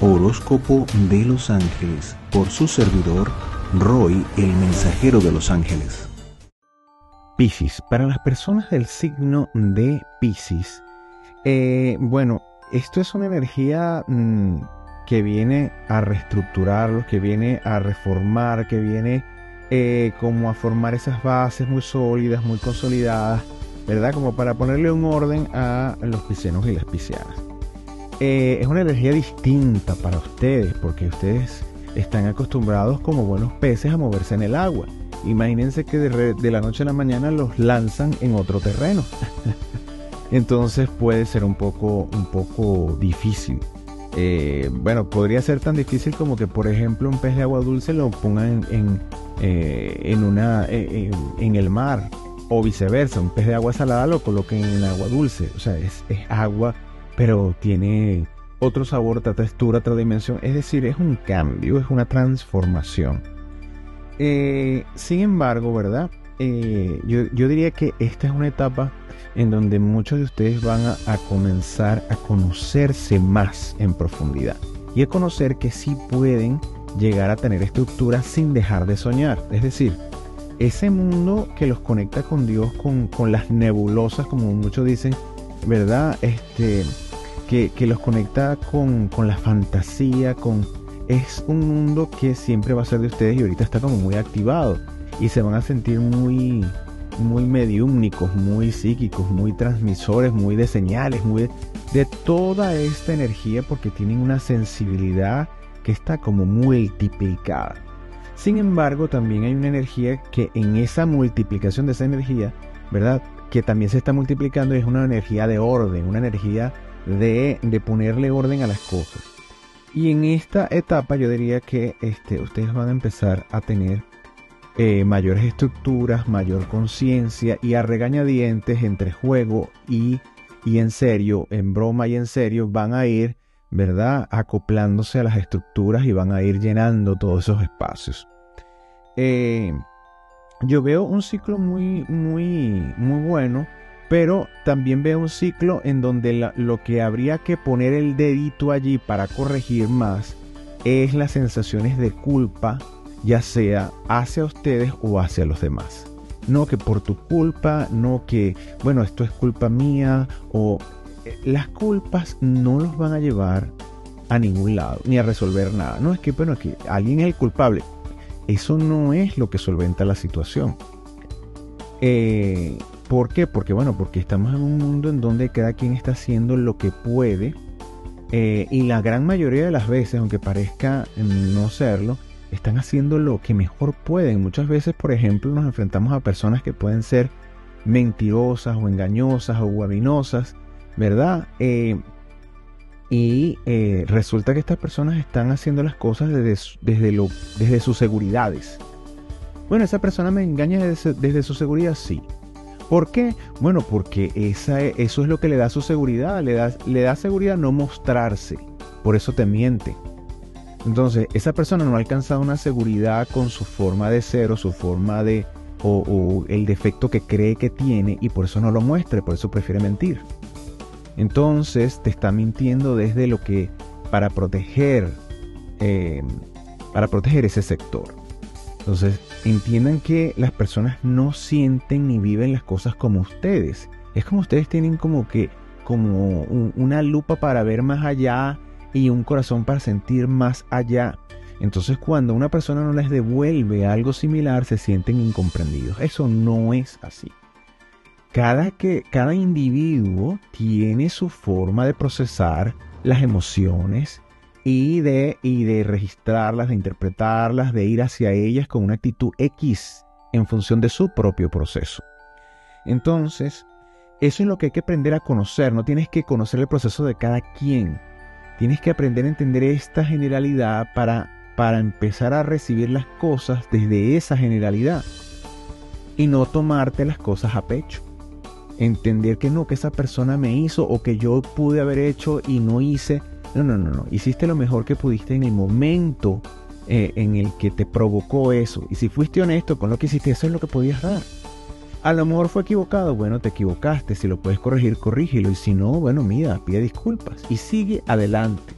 Horóscopo de los Ángeles por su servidor Roy, el mensajero de los ángeles. Piscis, para las personas del signo de Piscis, eh, bueno, esto es una energía mm, que viene a reestructurarlos, que viene a reformar, que viene eh, como a formar esas bases muy sólidas, muy consolidadas, ¿verdad? Como para ponerle un orden a los piscianos y las piscianas. Eh, es una energía distinta para ustedes, porque ustedes están acostumbrados como buenos peces a moverse en el agua. Imagínense que de, la noche a la mañana los lanzan en otro terreno. Entonces puede ser un poco, un poco difícil. Eh, bueno, podría ser tan difícil como que, por ejemplo, un pez de agua dulce lo pongan en, eh, una, en, el mar o viceversa. Un pez de agua salada lo coloquen en agua dulce. O sea, es, es agua pero tiene otro sabor, otra textura, otra dimensión. Es decir, es un cambio, es una transformación. Eh, sin embargo, ¿verdad? Eh, yo, diría que esta es una etapa en donde muchos de ustedes van a, comenzar a conocerse más en profundidad y a conocer que sí pueden llegar a tener estructura sin dejar de soñar. Es decir, ese mundo que los conecta con Dios, con, con las nebulosas, como muchos dicen, ¿verdad? Este, que, los conecta con, la fantasía, con... Es un mundo que siempre va a ser de ustedes y ahorita está como muy activado y se van a sentir muy, muy mediúmnicos, muy psíquicos, muy transmisores, muy de señales, muy de, toda esta energía porque tienen una sensibilidad que está como multiplicada. Sin embargo, también hay una energía que en esa multiplicación de esa energía, ¿verdad? Que también se está multiplicando y es una energía de orden, una energía de, ponerle orden a las cosas. Y en esta etapa yo diría que este, ustedes van a empezar a tener eh, mayores estructuras, mayor conciencia y a regañadientes entre juego y, y en serio, en broma y en serio, van a ir, ¿verdad?, acoplándose a las estructuras y van a ir llenando todos esos espacios. Eh, yo veo un ciclo muy, muy, muy bueno pero también veo un ciclo en donde lo que habría que poner el dedito allí para corregir más es las sensaciones de culpa, ya sea hacia ustedes o hacia los demás. No que por tu culpa, no que, bueno, esto es culpa mía, o eh, las culpas no los van a llevar a ningún lado, ni a resolver nada. No es que, bueno, que alguien es el culpable. Eso no es lo que solventa la situación. Eh, ¿Por qué? Porque bueno, porque estamos en un mundo en donde cada quien está haciendo lo que puede eh, y la gran mayoría de las veces, aunque parezca no serlo, están haciendo lo que mejor pueden. Muchas veces, por ejemplo, nos enfrentamos a personas que pueden ser mentirosas o engañosas o guabinosas, ¿verdad? Eh, y eh, resulta que estas personas están haciendo las cosas desde, desde, desde sus seguridades. Bueno, esa persona me engaña desde, desde su seguridad, sí. ¿Por qué? Bueno, porque esa, eso es lo que le da su seguridad, le da, le da seguridad no mostrarse, por eso te miente. Entonces, esa persona no ha alcanzado una seguridad con su forma de ser o su forma de, o, el defecto que cree que tiene y por eso no lo muestra, por eso prefiere mentir. Entonces, te está mintiendo desde lo que, para proteger, eh, para proteger ese sector. Entonces, entiendan que las personas no sienten ni viven las cosas como ustedes. Es como ustedes tienen como que como una lupa para ver más allá y un corazón para sentir más allá. Entonces cuando una persona no les devuelve algo similar se sienten incomprendidos. Eso no es así. Cada, que, cada individuo tiene su forma de procesar las emociones y de, y de registrarlas, de interpretarlas, de ir hacia ellas con una actitud X en función de su propio proceso. Entonces, eso es lo que hay que aprender a conocer. No tienes que conocer el proceso de cada quien. Tienes que aprender a entender esta generalidad para, para empezar a recibir las cosas desde esa generalidad. Y no tomarte las cosas a pecho. Entender que no, que esa persona me hizo o que yo pude haber hecho y no hice no, no, no, no. Hiciste lo mejor que pudiste en el momento eh, en el que te provocó eso. Y si fuiste honesto con lo que hiciste, eso es lo que podías dar. A lo mejor fue equivocado, bueno, te equivocaste. Si lo puedes corregir, corrígelo. Y si no, bueno, mira, pide disculpas y sigue adelante.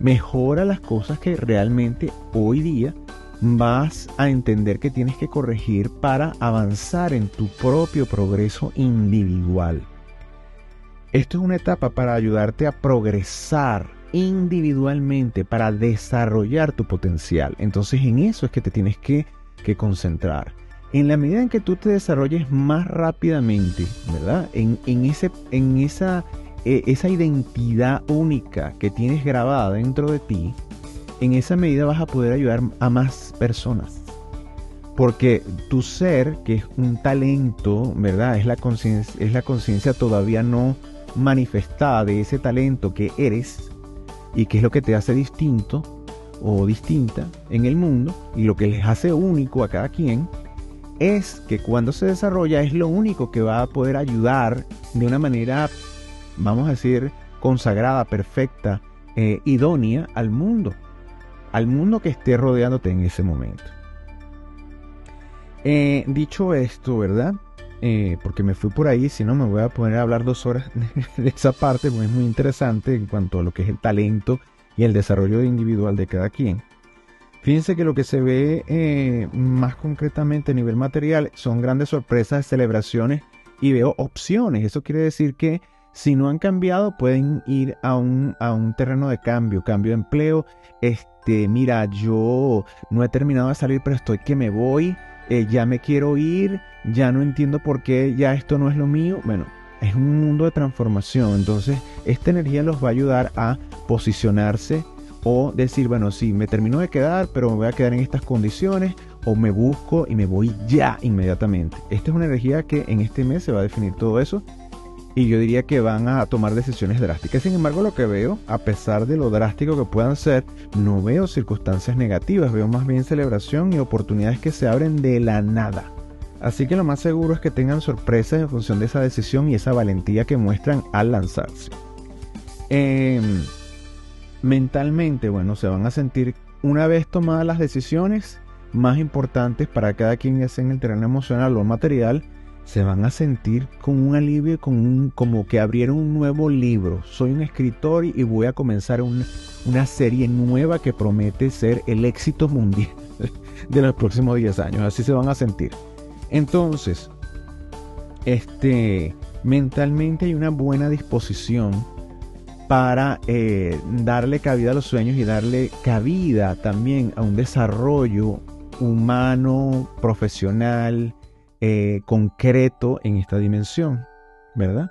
mejora las cosas que realmente hoy día vas a entender que tienes que corregir para avanzar en tu propio progreso individual. Esto es una etapa para ayudarte a progresar individualmente, para desarrollar tu potencial. Entonces en eso es que te tienes que, concentrar. En la medida en que tú te desarrolles más rápidamente, ¿verdad? En, ese, en esa, eh, esa identidad única que tienes grabada dentro de ti, en esa medida vas a poder ayudar a más personas. Porque tu ser, que es un talento, ¿verdad? Es la conciencia todavía no manifestada de ese talento que eres y que es lo que te hace distinto o distinta en el mundo y lo que les hace único a cada quien es que cuando se desarrolla es lo único que va a poder ayudar de una manera, vamos a decir, consagrada, perfecta, eh, idónea al mundo al mundo que esté rodeándote en ese momento. Eh, dicho esto, ¿verdad? Eh, porque me fui por ahí, si no me voy a poner a hablar dos horas de esa parte, porque es muy interesante en cuanto a lo que es el talento y el desarrollo individual de cada quien. Fíjense que lo que se ve eh, más concretamente a nivel material son grandes sorpresas, celebraciones y veo opciones. Eso quiere decir que si no han cambiado, pueden ir a un, a un terreno de cambio, cambio de empleo. Este, mira, yo no he terminado de salir, pero estoy que me voy, eh, ya me quiero ir, ya no entiendo por qué ya esto no es lo mío. Bueno, es un mundo de transformación. Entonces, esta energía los va a ayudar a posicionarse o decir, bueno, sí, me termino de quedar, pero me voy a quedar en estas condiciones, o me busco y me voy ya inmediatamente. Esta es una energía que en este mes se va a definir todo eso y yo diría que van a tomar decisiones drásticas. Sin embargo, lo que veo, a pesar de lo drástico que puedan ser, no veo circunstancias negativas, veo más bien celebración y oportunidades que se abren de la nada. Así que lo más seguro es que tengan sorpresas en función de esa decisión y esa valentía que muestran al lanzarse. Em, mentalmente, bueno, se van a sentir una vez tomadas las decisiones más importantes para cada quien, ya sea en el terreno emocional o material, se van a sentir con un alivio, con un, como que abrieron un nuevo libro. Soy un escritor y voy a comenzar una serie nueva que promete ser el éxito mundial de los próximos 10 años. Así se van a sentir. Entonces, este, mentalmente hay una buena disposición para eh, darle cabida a los sueños y darle cabida también a un desarrollo humano, profesional, eh, concreto en esta dimensión, ¿verdad?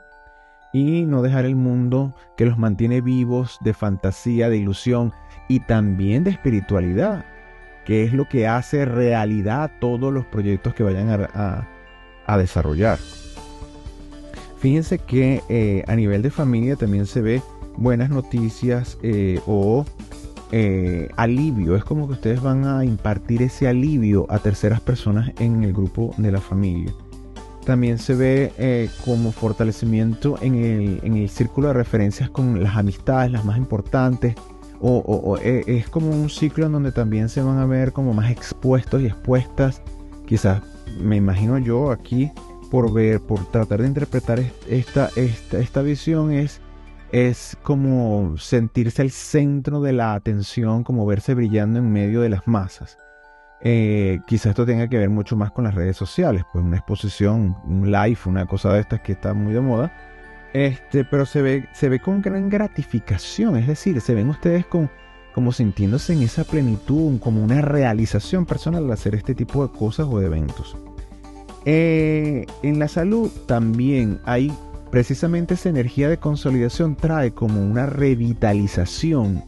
Y no dejar el mundo que los mantiene vivos de fantasía, de ilusión y también de espiritualidad, que es lo que hace realidad todos los proyectos que vayan a, desarrollar. Fíjense que eh, a nivel de familia también se ve buenas noticias eh, o eh, alivio, es como que ustedes van a impartir ese alivio a terceras personas en el grupo de la familia. También se ve eh, como fortalecimiento en el, círculo de referencias con las amistades, las más importantes, o, eh, es como un ciclo en donde también se van a ver como más expuestos y expuestas. Quizás me imagino yo aquí por ver, por tratar de interpretar esta, esta, esta visión es es como sentirse el centro de la atención, como verse brillando en medio de las masas. Eh, quizás esto tenga que ver mucho más con las redes sociales, pues una exposición, un live, una cosa de estas que está muy de moda. Este, pero se ve, se ve con gran gratificación, es decir, se ven ustedes con, como sintiéndose en esa plenitud, como una realización personal al hacer este tipo de cosas o de eventos. Eh, en la salud también hay Precisamente esa energía de consolidación trae como una revitalización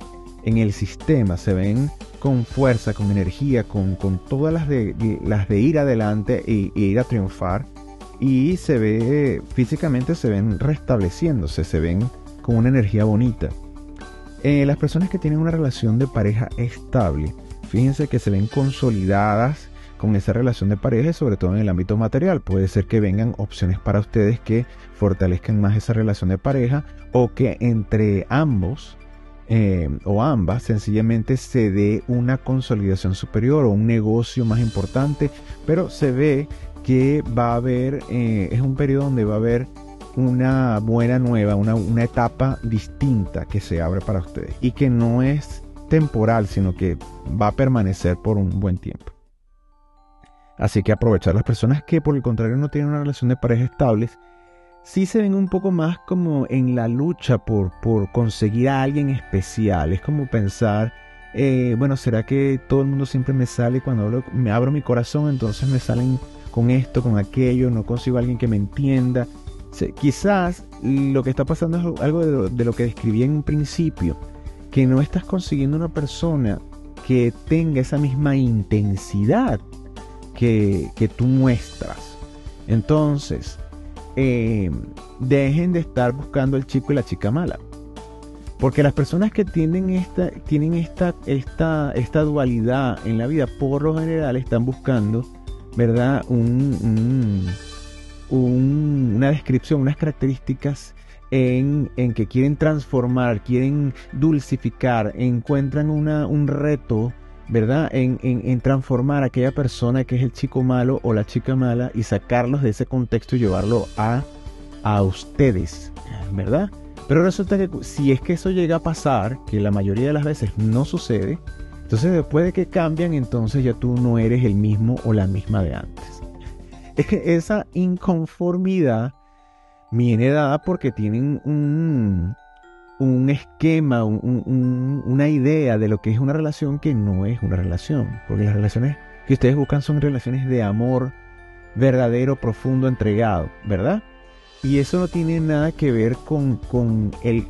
en el sistema. Se ven con fuerza, con energía, con, todas las de, las de ir adelante e, ir a triunfar. Y se ve, físicamente se ven restableciéndose, se ven con una energía bonita. Eh, las personas que tienen una relación de pareja estable, fíjense que se ven consolidadas con esa relación de pareja y sobre todo en el ámbito material. Puede ser que vengan opciones para ustedes que fortalezcan más esa relación de pareja o que entre ambos eh, o ambas sencillamente se dé una consolidación superior o un negocio más importante, pero se ve que va a haber, eh, es un periodo donde va a haber una buena nueva, una, una etapa distinta que se abre para ustedes y que no es temporal, sino que va a permanecer por un buen tiempo. Así que aprovechar las personas que por el contrario no tienen una relación de pareja estable, sí se ven un poco más como en la lucha por, por conseguir a alguien especial. Es como pensar, eh, bueno, ¿será que todo el mundo siempre me sale cuando me abro mi corazón? Entonces me salen con esto, con aquello, no consigo a alguien que me entienda. quizás lo que está pasando es algo de lo, de lo que describí en un principio, que no estás consiguiendo una persona que tenga esa misma intensidad que, tú muestras. Entonces, eh, dejen de estar buscando el chico y la chica mala. Porque las personas que tienen esta, tienen esta, esta, esta dualidad en la vida, por lo general están buscando, ¿verdad? Un, una descripción, unas características en, en, que quieren transformar, quieren dulcificar, encuentran una, un reto ¿verdad? En, transformar a aquella persona que es el chico malo o la chica mala y sacarlos de ese contexto y llevarlo a, a ustedes, ¿verdad? Pero resulta que si es que eso llega a pasar, que la mayoría de las veces no sucede, entonces después de que cambian, entonces ya tú no eres el mismo o la misma de antes. Es que esa inconformidad viene dada porque tienen un, un esquema, una idea de lo que es una relación que no es una relación. Porque las relaciones que ustedes buscan son relaciones de amor verdadero, profundo, entregado, ¿verdad? Y eso no tiene nada que ver con, el,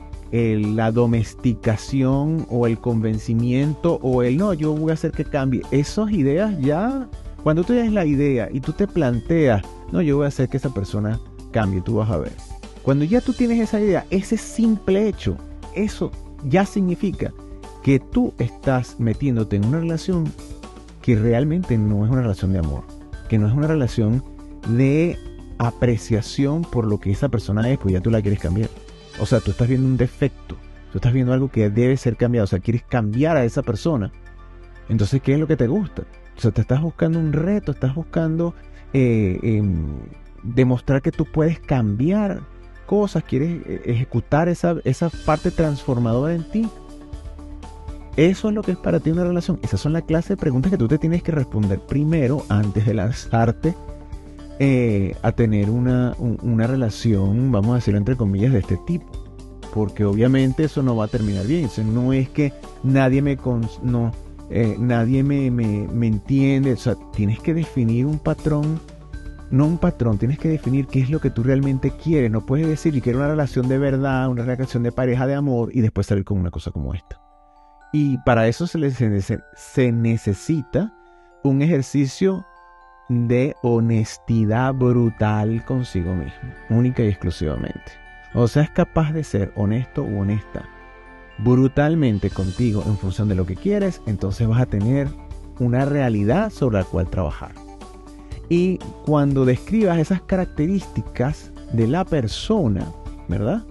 la domesticación o el convencimiento o el no, yo voy a hacer que cambie. Esas ideas ya, cuando tú tienes la idea y tú te planteas, no, yo voy a hacer que esa persona cambie, tú vas a ver. Cuando ya tú tienes esa idea, ese simple hecho, eso ya significa que tú estás metiéndote en una relación que realmente no es una relación de amor, que no es una relación de apreciación por lo que esa persona es, pues ya tú la quieres cambiar. O sea, tú estás viendo un defecto, tú estás viendo algo que debe ser cambiado, o sea, quieres cambiar a esa persona. Entonces, ¿qué es lo que te gusta? O sea, te estás buscando un reto, estás buscando eh, em, demostrar que tú puedes cambiar cosas, quieres eh, ejecutar esa, esa parte transformadora en ti. Eso es lo que es para ti una relación. Esas son la clase de preguntas que tú te tienes que responder primero antes de lanzarte eh, a tener una, una, relación, vamos a decirlo entre comillas, de este tipo. Porque obviamente eso no va a terminar bien. No es que nadie me, no, eh, nadie me, me, me entiende. O sea, tienes que definir un patrón no un patrón, tienes que definir qué es lo que tú realmente quieres. No puedes decir que quiero una relación de verdad, una relación de pareja de amor y después salir con una cosa como esta. Y para eso se, se necesita un ejercicio de honestidad brutal consigo mismo, única y exclusivamente. O sea, es capaz de ser honesto u honesta brutalmente contigo en función de lo que quieres, entonces vas a tener una realidad sobre la cual trabajar. Y cuando describas esas características de la persona, ¿verdad?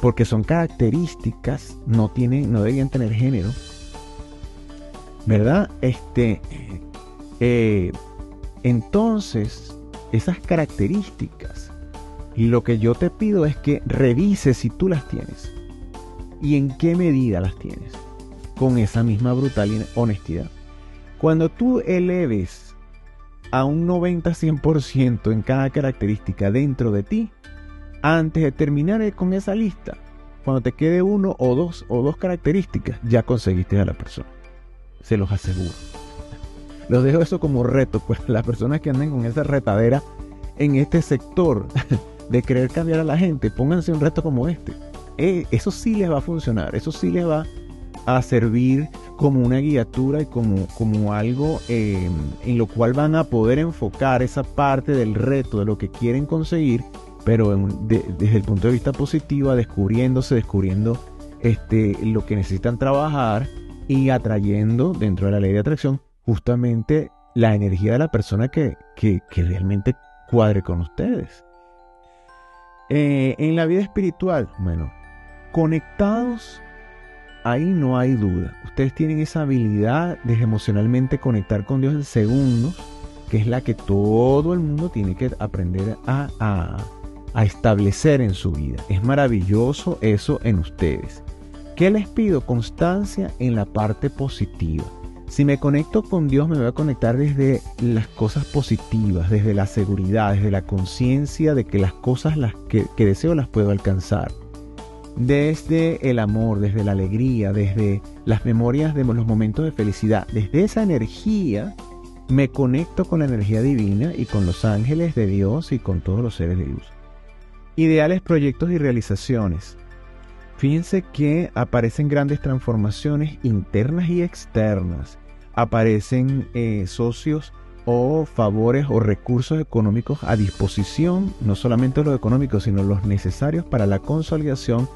Porque son características, no tienen, no deberían tener género, ¿verdad? Este, eh, entonces, esas características, lo que yo te pido es que revises si tú las tienes y en qué medida las tienes, con esa misma brutal honestidad. Cuando tú eleves a un 90-100% en cada característica dentro de ti antes de terminar con esa lista. Cuando te quede uno o dos o dos características, ya conseguiste a la persona. Se los aseguro. Los dejo eso como reto, pues las personas que anden con esa retadera en este sector de querer cambiar a la gente, pónganse un reto como este. Eh, eso sí les va a funcionar, eso sí les va a servir como una guiatura y como, como algo eh, en lo cual van a poder enfocar esa parte del reto de lo que quieren conseguir, pero desde el punto de vista positivo, descubriéndose, descubriendo este, lo que necesitan trabajar y atrayendo dentro de la ley de atracción justamente la energía de la persona que, que, realmente cuadre con ustedes. Eh, en la vida espiritual, bueno, conectados ahí no hay duda. Ustedes tienen esa habilidad de emocionalmente conectar con Dios en segundos, que es la que todo el mundo tiene que aprender a, establecer en su vida. Es maravilloso eso en ustedes. ¿Qué les pido? Constancia en la parte positiva. Si me conecto con Dios, me voy a conectar desde las cosas positivas, desde la seguridad, desde la conciencia de que las cosas las que, deseo las puedo alcanzar. Desde el amor, desde la alegría, desde las memorias de los momentos de felicidad. Desde esa energía me conecto con la energía divina y con los ángeles de Dios y con todos los seres de luz. Ideales, proyectos y realizaciones. Fíjense que aparecen grandes transformaciones internas y externas. Aparecen eh, socios o favores o recursos económicos a disposición, no solamente los económicos, sino los necesarios para la consolidación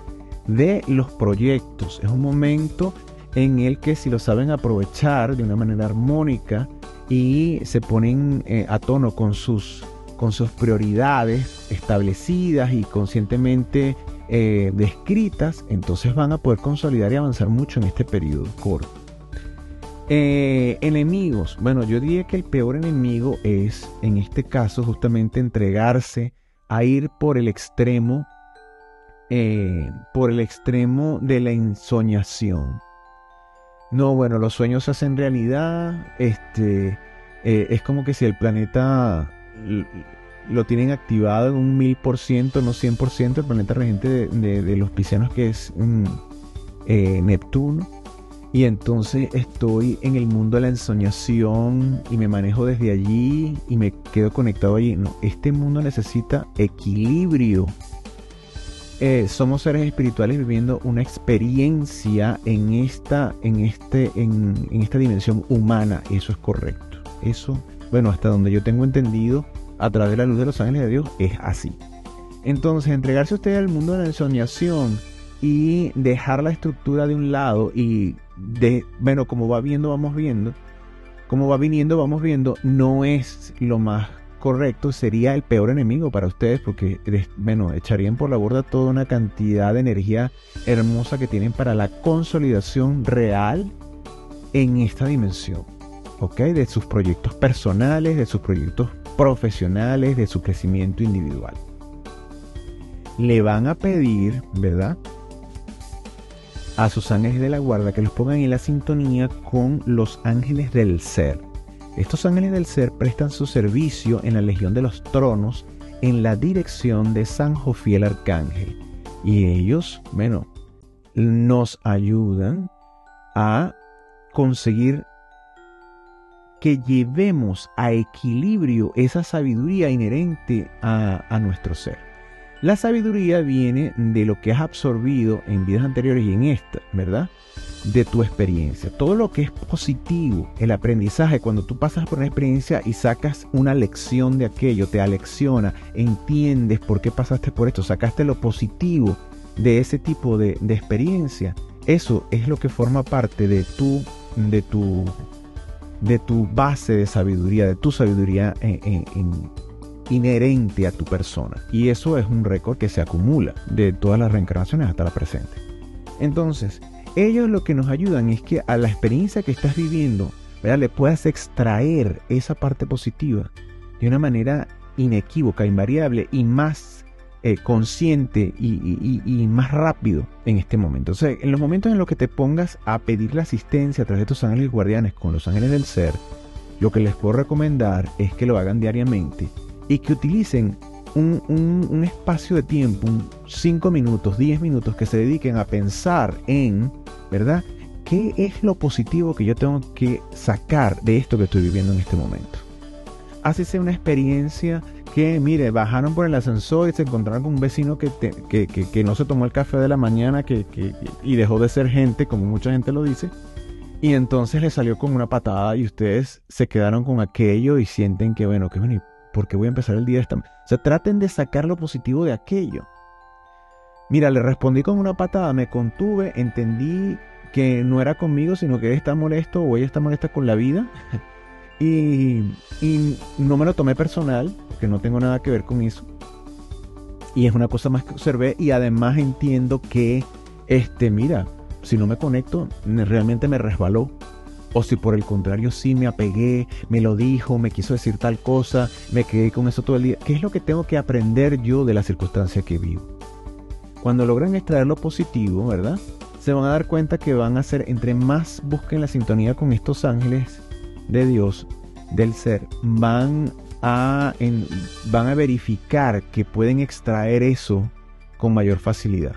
de los proyectos. Es un momento en el que si lo saben aprovechar de una manera armónica y se ponen eh, a tono con sus, con sus prioridades establecidas y conscientemente eh, descritas, entonces van a poder consolidar y avanzar mucho en este periodo corto. Eh, enemigos. Bueno, yo diría que el peor enemigo es, en este caso, justamente entregarse a ir por el extremo, eh, por el extremo de la ensoñación. No, bueno, los sueños se hacen realidad. Este, es como que si el planeta lo tienen activado en un mil por ciento, no 100%, el planeta regente de, los piscianos que es eh, Neptuno. Y entonces estoy en el mundo de la ensoñación y me manejo desde allí y me quedo conectado allí. No, este mundo necesita equilibrio. Eh, somos seres espirituales viviendo una experiencia en esta, en, este, en, en esta dimensión humana. Eso es correcto. Eso, bueno, hasta donde yo tengo entendido, a través de la luz de los ángeles de Dios es así. Entonces, entregarse usted al mundo de la ensoñación y dejar la estructura de un lado y de, bueno, como va viendo, vamos viendo, como va viniendo, vamos viendo, no es lo más correcto, sería el peor enemigo para ustedes porque, bueno, echarían por la borda toda una cantidad de energía hermosa que tienen para la consolidación real en esta dimensión, ¿ok? De sus proyectos personales, de sus proyectos profesionales de su crecimiento individual. Le van a pedir, ¿verdad? A sus ángeles de la guarda que los pongan en la sintonía con los ángeles del ser. Estos ángeles del ser prestan su servicio en la Legión de los Tronos en la dirección de San Jofiel Arcángel. Y ellos, bueno, nos ayudan a conseguir que llevemos a equilibrio esa sabiduría inherente a, nuestro ser. La sabiduría viene de lo que has absorbido en vidas anteriores y en esta, ¿verdad? De tu experiencia. Todo lo que es positivo, el aprendizaje, cuando tú pasas por una experiencia y sacas una lección de aquello, te alecciona, entiendes por qué pasaste por esto, sacaste lo positivo de ese tipo de, experiencia, eso es lo que forma parte de tu, de tu de tu base de sabiduría, de tu sabiduría inherente a tu persona. Y eso es un récord que se acumula de todas las reencarnaciones hasta la presente. Entonces, ellos lo que nos ayudan es que a la experiencia que estás viviendo, le puedas extraer esa parte positiva de una manera inequívoca, invariable y más eh, consciente y, más rápido en este momento. O sea, en los momentos en los que te pongas a pedir la asistencia a través de tus ángeles guardianes con los ángeles del ser, lo que les puedo recomendar es que lo hagan diariamente y que utilicen un, espacio de tiempo, 5 minutos, 10 minutos, que se dediquen a pensar en, ¿verdad? ¿Qué es lo positivo que yo tengo que sacar de esto que estoy viviendo en este momento? Así sea una experiencia que, mire, bajaron por el ascensor y se encontraron con un vecino que, que, no se tomó el café de la mañana que, y dejó de ser gente, como mucha gente lo dice. Y entonces le salió con una patada y ustedes se quedaron con aquello y sienten que, bueno, que bueno, ¿por qué voy a empezar el día de esta O sea, traten de sacar lo positivo de aquello. Mira, le respondí con una patada, me contuve, entendí que no era conmigo, sino que él está molesto o ella está molesta con la vida. Y, no me lo tomé personal, porque no tengo nada que ver con eso. Y es una cosa más que observé y además entiendo que, este, mira, si no me conecto, realmente me resbaló. O si por el contrario sí me apegué, me lo dijo, me quiso decir tal cosa, me quedé con eso todo el día. ¿Qué es lo que tengo que aprender yo de la circunstancia que vivo? Cuando logran extraer lo positivo, ¿verdad? Se van a dar cuenta que van a ser, entre más busquen la sintonía con estos ángeles de Dios, del ser, van a, van a verificar que pueden extraer eso con mayor facilidad.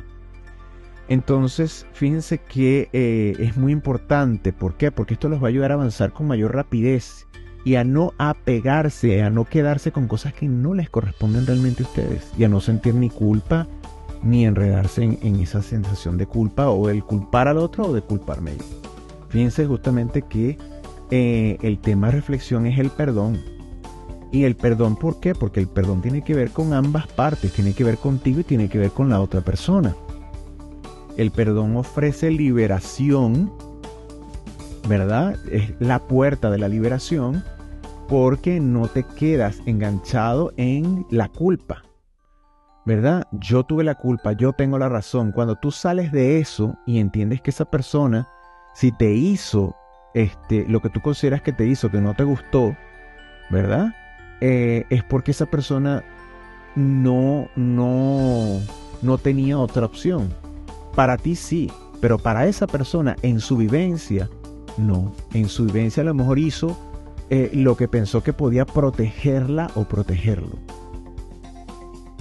Entonces, fíjense que eh, es muy importante. ¿Por qué? Porque esto los va a ayudar a avanzar con mayor rapidez y a no apegarse, a no quedarse con cosas que no les corresponden realmente a ustedes y a no sentir ni culpa ni enredarse en, esa sensación de culpa o el culpar al otro o de culparme yo. Fíjense justamente que eh, el tema de reflexión es el perdón. Y el perdón, ¿por qué? Porque el perdón tiene que ver con ambas partes, tiene que ver contigo y tiene que ver con la otra persona. El perdón ofrece liberación, ¿verdad? Es la puerta de la liberación porque no te quedas enganchado en la culpa. ¿Verdad? Yo tuve la culpa, yo tengo la razón. Cuando tú sales de eso y entiendes que esa persona, si te hizo este, lo que tú consideras que te hizo, que no te gustó, ¿verdad? Eh, es porque esa persona no, no, no tenía otra opción. Para ti sí, pero para esa persona en su vivencia, no. En su vivencia a lo mejor hizo eh, lo que pensó que podía protegerla o protegerlo.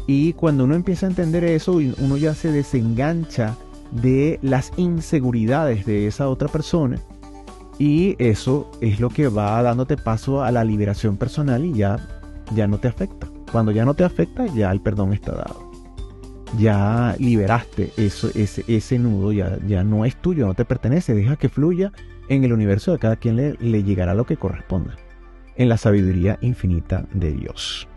Y cuando uno empieza a entender eso, uno ya se desengancha de las inseguridades de esa otra persona. Y eso es lo que va dándote paso a la liberación personal y ya, ya no te afecta. Cuando ya no te afecta, ya el perdón está dado ya liberaste eso, ese, ese nudo, ya, ya no es tuyo, no te pertenece, deja que fluya en el universo de cada quien le, le llegará lo que corresponda, en la sabiduría infinita de Dios.